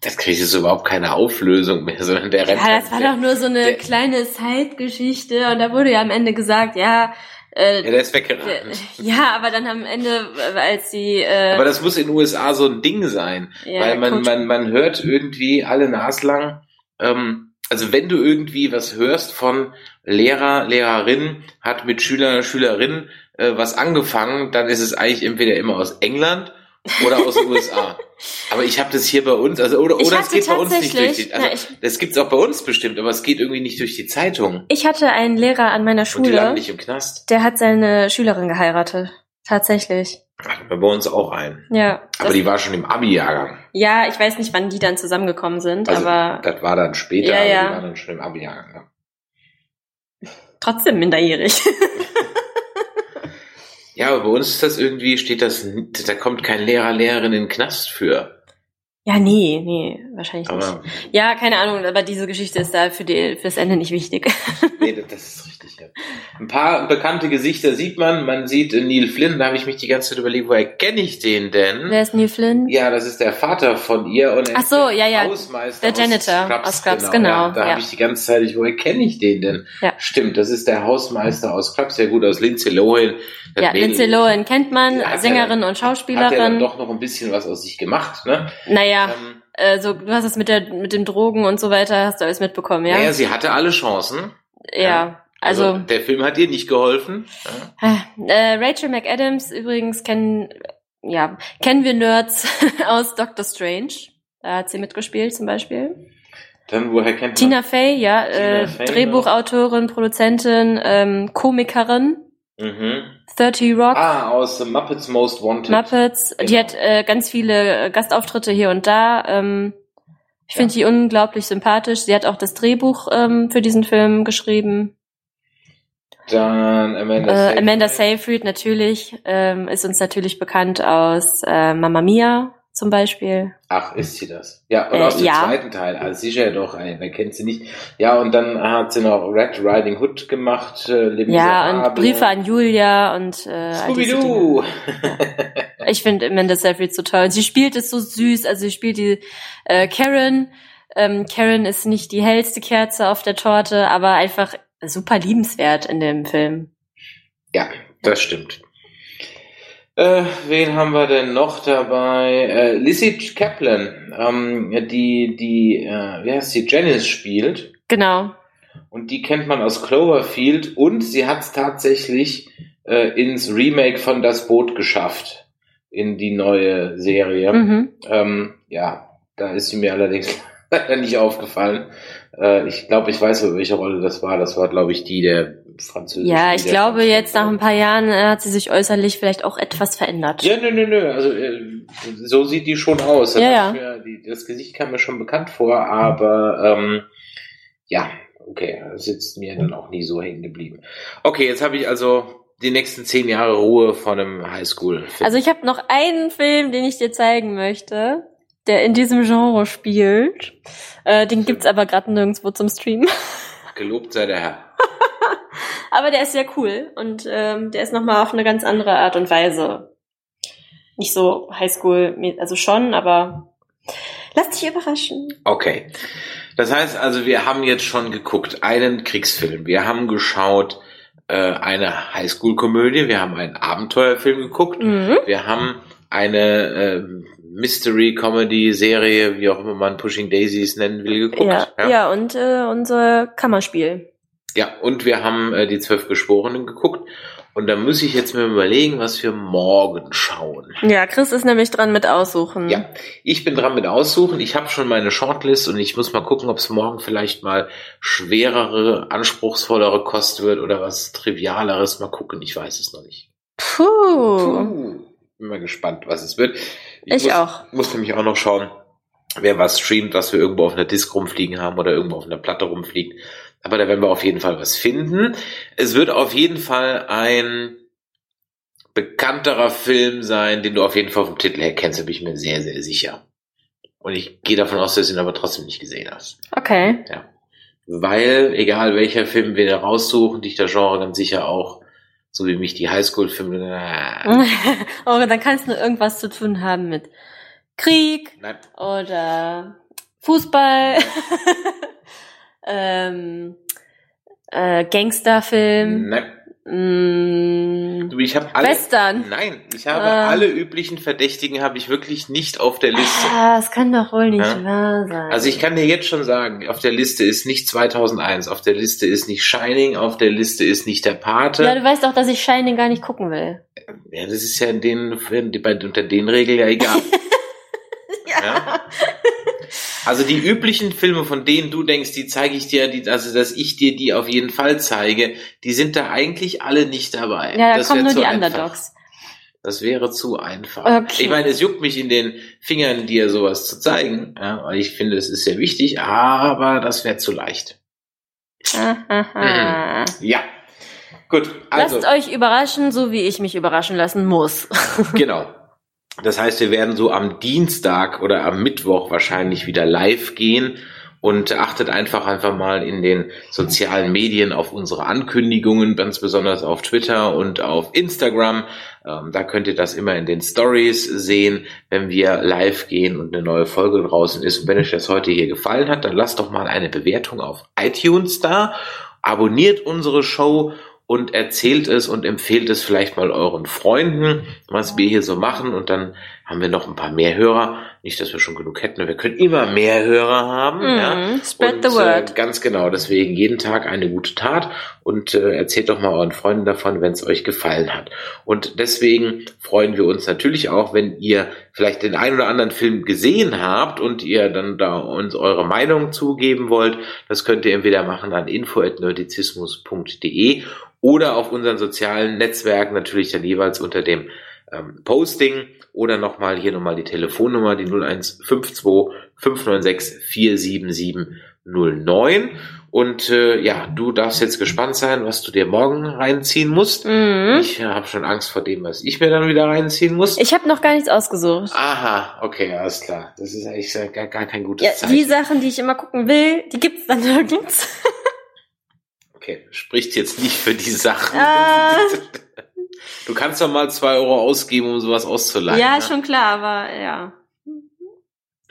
Speaker 2: Das kriegt jetzt überhaupt keine Auflösung mehr, sondern der rennt.
Speaker 3: Ja, das war doch nur so eine
Speaker 2: der-
Speaker 3: kleine Zeitgeschichte und da wurde ja am Ende gesagt, ja, äh,
Speaker 2: Ja, der ist weggerannt.
Speaker 3: ja, aber dann am Ende, als sie, äh,
Speaker 2: Aber das muss in den USA so ein Ding sein.
Speaker 3: ja,
Speaker 2: weil man,
Speaker 3: Coach-
Speaker 2: man, man hört irgendwie alle naslang, ähm, also wenn du irgendwie was hörst von Lehrer, Lehrerin hat mit Schüler, Schülerin äh, was angefangen, dann ist es eigentlich entweder immer aus England oder aus den USA. Aber ich habe das hier bei uns, also oder, oder es geht bei uns nicht durch die, also
Speaker 3: na, ich-
Speaker 2: das gibt's auch bei uns bestimmt, aber es geht irgendwie nicht durch die Zeitung.
Speaker 3: Ich hatte einen Lehrer an meiner
Speaker 2: Und die landen
Speaker 3: Schule,
Speaker 2: nicht im Knast.
Speaker 3: der hat seine Schülerin geheiratet. Tatsächlich.
Speaker 2: Hatten wir bei uns auch einen.
Speaker 3: Ja.
Speaker 2: Aber die war schon im Abi-Jahrgang.
Speaker 3: ja, ich weiß nicht, wann die dann zusammengekommen sind,
Speaker 2: Also
Speaker 3: aber
Speaker 2: das war dann später,
Speaker 3: Ja,
Speaker 2: aber
Speaker 3: ja.
Speaker 2: die war dann schon im Abi-Jahrgang. Ja.
Speaker 3: Trotzdem minderjährig.
Speaker 2: Ja, aber bei uns ist das irgendwie, steht das, da kommt kein Lehrer, Lehrerin in den Knast für.
Speaker 3: ja, nee, nee, wahrscheinlich nicht.
Speaker 2: Aber
Speaker 3: Ja, keine Ahnung, aber diese Geschichte ist da für die, fürs Ende nicht wichtig.
Speaker 2: nee, das, ist richtig. Ja. Ein paar bekannte Gesichter sieht man. Man sieht äh, Neil Flynn, da habe ich mich die ganze Zeit überlegt, woher kenne ich den denn?
Speaker 3: Wer ist Neil Flynn?
Speaker 2: Ja, das ist der Vater von ihr und er
Speaker 3: Ach so, ja, ja.
Speaker 2: Hausmeister
Speaker 3: Der Janitor aus Scrubs, genau,
Speaker 2: Ja, da
Speaker 3: ja.
Speaker 2: habe ich die ganze Zeit, woher kenne ich den denn?
Speaker 3: Ja.
Speaker 2: Stimmt, das ist der Hausmeister aus Scrubs, sehr gut aus Lindsay Lohan. Das
Speaker 3: Ja,
Speaker 2: Mädel
Speaker 3: Lindsay Lohan kennt man,
Speaker 2: Ja,
Speaker 3: Sängerin
Speaker 2: ja-
Speaker 3: und
Speaker 2: Hat ja dann
Speaker 3: Schauspielerin.
Speaker 2: doch noch ein bisschen was aus sich gemacht, ne?
Speaker 3: naja,
Speaker 2: Ähm,
Speaker 3: äh, so, du hast es mit der, mit den Drogen und so weiter, hast du alles mitbekommen, ja?
Speaker 2: Naja, sie hatte alle Chancen.
Speaker 3: Ja. Also,
Speaker 2: der Film hat ihr nicht geholfen. Ja.
Speaker 3: äh, Rachel McAdams übrigens kennen, ja, kennen wir Nerds aus Doctor Strange. Da hat sie mitgespielt zum Beispiel.
Speaker 2: Dann woher kennt
Speaker 3: Tina Fey, ja,
Speaker 2: Tina
Speaker 3: äh,
Speaker 2: Fey,
Speaker 3: Drehbuchautorin, Produzentin, ähm, Komikerin,
Speaker 2: man? Mhm.
Speaker 3: 30 Rock,
Speaker 2: Ah, aus The Muppets Most Wanted.
Speaker 3: Muppets. Die
Speaker 2: genau.
Speaker 3: hat äh, ganz viele äh, Gastauftritte hier und da. Ähm, ich
Speaker 2: Ja.
Speaker 3: finde die unglaublich sympathisch. Sie hat auch das Drehbuch ähm, für diesen Film geschrieben.
Speaker 2: Dann Amanda
Speaker 3: Äh,
Speaker 2: Seyfried.
Speaker 3: Amanda Seyfried natürlich ähm, ist uns natürlich bekannt aus äh, Mamma Mia zum Beispiel.
Speaker 2: Ach, ist sie das? Ja, und
Speaker 3: Äh,
Speaker 2: aus dem
Speaker 3: ja.
Speaker 2: zweiten Teil. Also sicher doch, ein, wer kennt sie nicht. Ja, und dann hat sie noch Red Riding Hood gemacht. Äh, Les
Speaker 3: Ja, und. Briefe an Julia und äh.
Speaker 2: Scooby-Doo.
Speaker 3: Ich finde Amanda Seyfried so toll. Und sie spielt es so süß. Also sie spielt die äh, Karen. Ähm, Karen ist nicht die hellste Kerze auf der Torte, aber einfach super liebenswert in dem Film.
Speaker 2: Ja, das stimmt. Äh, wen haben wir denn noch dabei? Äh, Lizzie Kaplan, ähm, die, die, äh, wie heißt sie, Janice spielt.
Speaker 3: Genau.
Speaker 2: Und die kennt man aus Cloverfield und sie hat es tatsächlich äh, ins Remake von Das Boot geschafft. In die neue Serie.
Speaker 3: Mhm.
Speaker 2: Ähm, ja, da ist sie mir allerdings leider nicht aufgefallen. Äh, ich glaube, ich weiß, welche Rolle das war. Das war, glaube ich, die der französischen.
Speaker 3: Ja, ich glaube, jetzt nach ein paar Jahren äh, hat sie sich äußerlich vielleicht auch etwas verändert.
Speaker 2: Ja, nö, nö, nö. Also äh, so sieht die schon aus. Das,
Speaker 3: Ja,
Speaker 2: hat Mir, die, das Gesicht kam mir schon bekannt vor, aber ähm, ja, okay, das ist mir dann auch nie so hängen geblieben. Okay, jetzt habe ich also die nächsten zehn Jahre Ruhe von einem Highschool-Film.
Speaker 3: Also ich habe noch einen Film, den ich dir zeigen möchte, der in diesem Genre spielt. Äh, den gibt's aber gerade nirgendwo zum Streamen.
Speaker 2: Gelobt sei der Herr.
Speaker 3: Aber der ist sehr cool und ähm, der ist nochmal auf eine ganz andere Art und Weise. Nicht so Highschool, also schon, aber lass dich überraschen.
Speaker 2: Okay. Das heißt also, wir haben jetzt schon geguckt, einen Kriegsfilm. Wir haben geschaut, äh, eine Highschool-Komödie. Wir haben einen Abenteuerfilm geguckt.
Speaker 3: Mhm.
Speaker 2: Wir haben eine äh, Mystery-Comedy-Serie, wie auch immer man Pushing Daisies nennen will, geguckt.
Speaker 3: Ja, ja. und äh, unser Kammerspiel.
Speaker 2: Ja, und wir haben äh, die zwölf Geschworenen geguckt. Und da muss ich jetzt mir überlegen, was wir morgen schauen.
Speaker 3: Ja, Chris ist nämlich dran mit aussuchen.
Speaker 2: Ja, ich bin dran mit aussuchen. Ich habe schon meine Shortlist und ich muss mal gucken, ob es morgen vielleicht mal schwerere, anspruchsvollere Kost wird oder was Trivialeres. Mal gucken, ich weiß es noch nicht.
Speaker 3: Puh.
Speaker 2: Puh. Bin mal gespannt, was es wird.
Speaker 3: Ich
Speaker 2: muss,
Speaker 3: auch.
Speaker 2: Muss nämlich auch noch schauen, wer was streamt, was wir irgendwo auf einer Disk rumfliegen haben oder irgendwo auf einer Platte rumfliegt. Aber da werden wir auf jeden Fall was finden. Es wird auf jeden Fall ein bekannterer Film sein, den du auf jeden Fall vom Titel her kennst, da bin ich mir sehr, sehr sicher. Und ich gehe davon aus, dass du ihn aber trotzdem nicht gesehen hast.
Speaker 3: Okay.
Speaker 2: Ja. Weil, egal welcher Film wir da raussuchen, dich der Genre ganz sicher auch, so wie mich die Highschool-Filme,
Speaker 3: oh, dann kann es nur irgendwas zu tun haben mit Krieg
Speaker 2: nein,
Speaker 3: oder Fußball, ähm, äh, Gangsterfilm,
Speaker 2: nein.
Speaker 3: Mm,
Speaker 2: Du, ich habe alle,
Speaker 3: Western.
Speaker 2: nein, ich habe
Speaker 3: Ah.
Speaker 2: alle üblichen Verdächtigen habe ich wirklich nicht auf der Liste.
Speaker 3: Ah, das kann doch wohl nicht
Speaker 2: Ja.
Speaker 3: wahr sein.
Speaker 2: Also ich kann dir jetzt schon sagen, auf der Liste ist nicht 2001, auf der Liste ist nicht Shining, auf der Liste ist nicht der Pate.
Speaker 3: ja, du weißt doch, dass ich Shining gar nicht gucken will.
Speaker 2: Ja, das ist ja in den, bei, unter den Regeln ja egal. ja. Also die üblichen Filme, von denen du denkst, die zeige ich dir, die, also dass ich dir die auf jeden Fall zeige, die sind da eigentlich alle nicht dabei.
Speaker 3: Ja, da
Speaker 2: Das
Speaker 3: kommen nur die
Speaker 2: einfach.
Speaker 3: Underdogs.
Speaker 2: Das wäre zu einfach.
Speaker 3: Okay.
Speaker 2: Ich meine, es juckt mich in den Fingern, dir sowas zu zeigen, ja, weil ich finde, es ist sehr wichtig, aber das wäre zu leicht.
Speaker 3: Ahaha.
Speaker 2: Ja. Gut, also.
Speaker 3: Lasst euch überraschen, so wie ich mich überraschen lassen muss.
Speaker 2: Genau. Das heißt, wir werden so am Dienstag oder am Mittwoch wahrscheinlich wieder live gehen und achtet einfach einfach mal in den sozialen Medien auf unsere Ankündigungen, ganz besonders auf Twitter und auf Instagram. Ähm, da könnt ihr das immer in den Stories sehen, wenn wir live gehen und eine neue Folge draußen ist. Und wenn euch das heute hier gefallen hat, dann lasst doch mal eine Bewertung auf iTunes da, abonniert unsere Show und erzählt es und empfehlt es vielleicht mal euren Freunden, was wir hier so machen. Und dann haben wir noch ein paar mehr Hörer. Nicht, dass wir schon genug hätten, wir können immer mehr Hörer haben. ja.
Speaker 3: Mhm. Spread
Speaker 2: Und,
Speaker 3: the word.
Speaker 2: Äh, ganz genau, deswegen jeden Tag eine gute Tat und äh, erzählt doch mal euren Freunden davon, wenn es euch gefallen hat. Und deswegen freuen wir uns natürlich auch, wenn ihr vielleicht den einen oder anderen Film gesehen habt und ihr dann da uns eure Meinung zugeben wollt. Das könnt ihr entweder machen an info@nerdizismus.de oder auf unseren sozialen Netzwerken natürlich dann jeweils unter dem ähm, Posting oder nochmal hier nochmal die Telefonnummer, die 0152 596 47709. Und äh, ja, du darfst jetzt gespannt sein, was du dir morgen reinziehen musst.
Speaker 3: Mhm.
Speaker 2: Ich äh, habe schon Angst vor dem, was ich mir dann wieder reinziehen muss.
Speaker 3: Ich habe noch gar nichts ausgesucht.
Speaker 2: Aha, okay, alles klar. Das ist eigentlich äh, gar, gar kein gutes
Speaker 3: Ja,
Speaker 2: Zeichen.
Speaker 3: die Sachen, die ich immer gucken will, die gibt's dann nirgends.
Speaker 2: Okay, spricht jetzt nicht für die Sachen.
Speaker 3: Ah.
Speaker 2: Du kannst doch mal zwei Euro ausgeben, um sowas auszuleihen.
Speaker 3: ja,
Speaker 2: ne?
Speaker 3: schon klar, aber ja.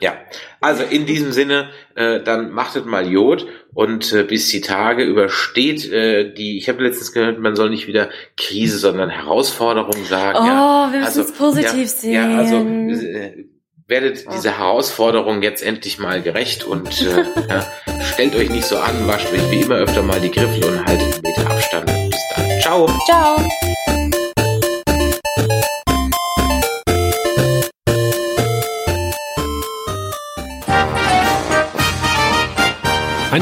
Speaker 2: Ja, also in diesem Sinne, äh, dann machtet mal Jod und äh, bis die Tage übersteht äh, die, ich habe letztens gehört, man soll nicht wieder Krise, sondern Herausforderung sagen.
Speaker 3: Oh,
Speaker 2: ja.
Speaker 3: wir müssen
Speaker 2: also,
Speaker 3: es positiv
Speaker 2: ja,
Speaker 3: sehen.
Speaker 2: Ja, also äh, werdet dieser Herausforderung jetzt endlich mal gerecht und äh, ja, stellt euch nicht so an, wascht euch wie immer öfter mal die Griffel und haltet einen Meter Abstand. Bis dann. Ciao.
Speaker 3: Ciao.